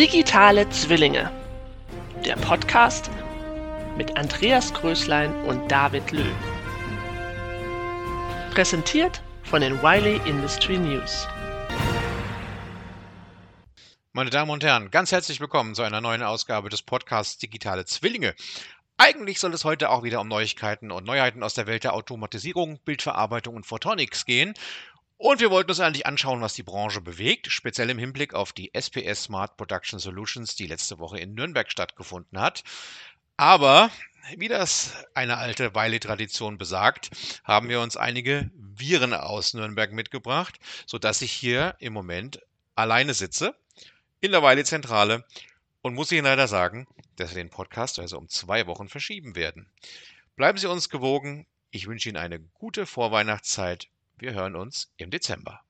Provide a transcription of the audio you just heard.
Digitale Zwillinge. Der Podcast mit Andreas Größlein und David Löw. Präsentiert von den Wiley Industry News. Meine Damen und Herren, ganz herzlich willkommen zu einer neuen Ausgabe des Podcasts Digitale Zwillinge. Eigentlich soll es heute auch wieder um Neuigkeiten und Neuheiten aus der Welt der Automatisierung, Bildverarbeitung und Photonics gehen. Und wir wollten uns eigentlich anschauen, was die Branche bewegt, speziell im Hinblick auf die SPS Smart Production Solutions, die letzte Woche in Nürnberg stattgefunden hat. Aber wie das eine alte Weile-Tradition besagt, haben wir uns einige Viren aus Nürnberg mitgebracht, sodass ich hier im Moment alleine sitze in der Weile-Zentrale und muss Ihnen leider sagen, dass wir den Podcast also um zwei Wochen verschieben werden. Bleiben Sie uns gewogen. Ich wünsche Ihnen eine gute Vorweihnachtszeit. Wir hören uns im Dezember.